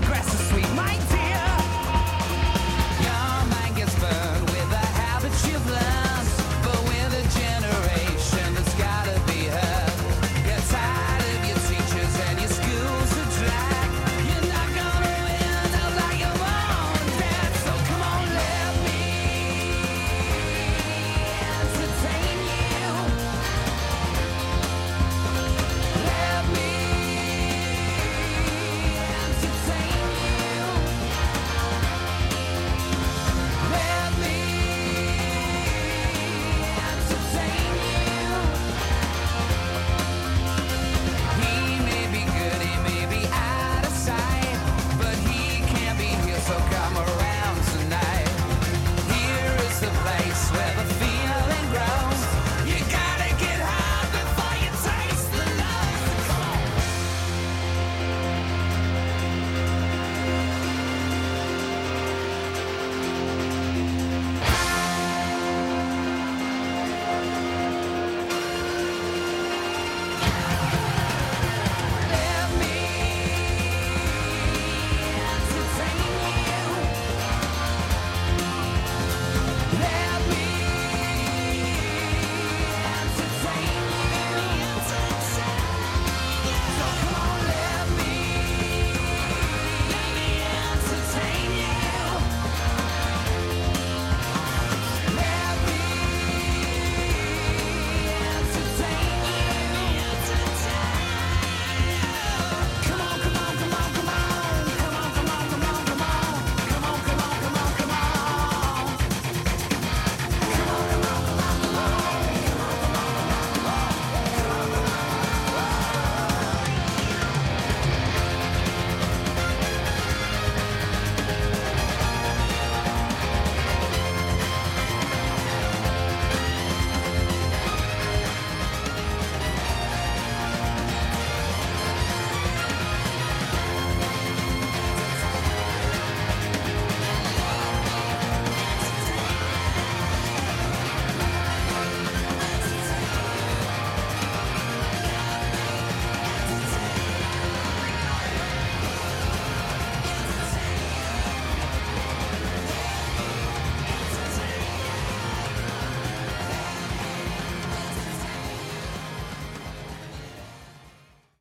the grass is sweet. My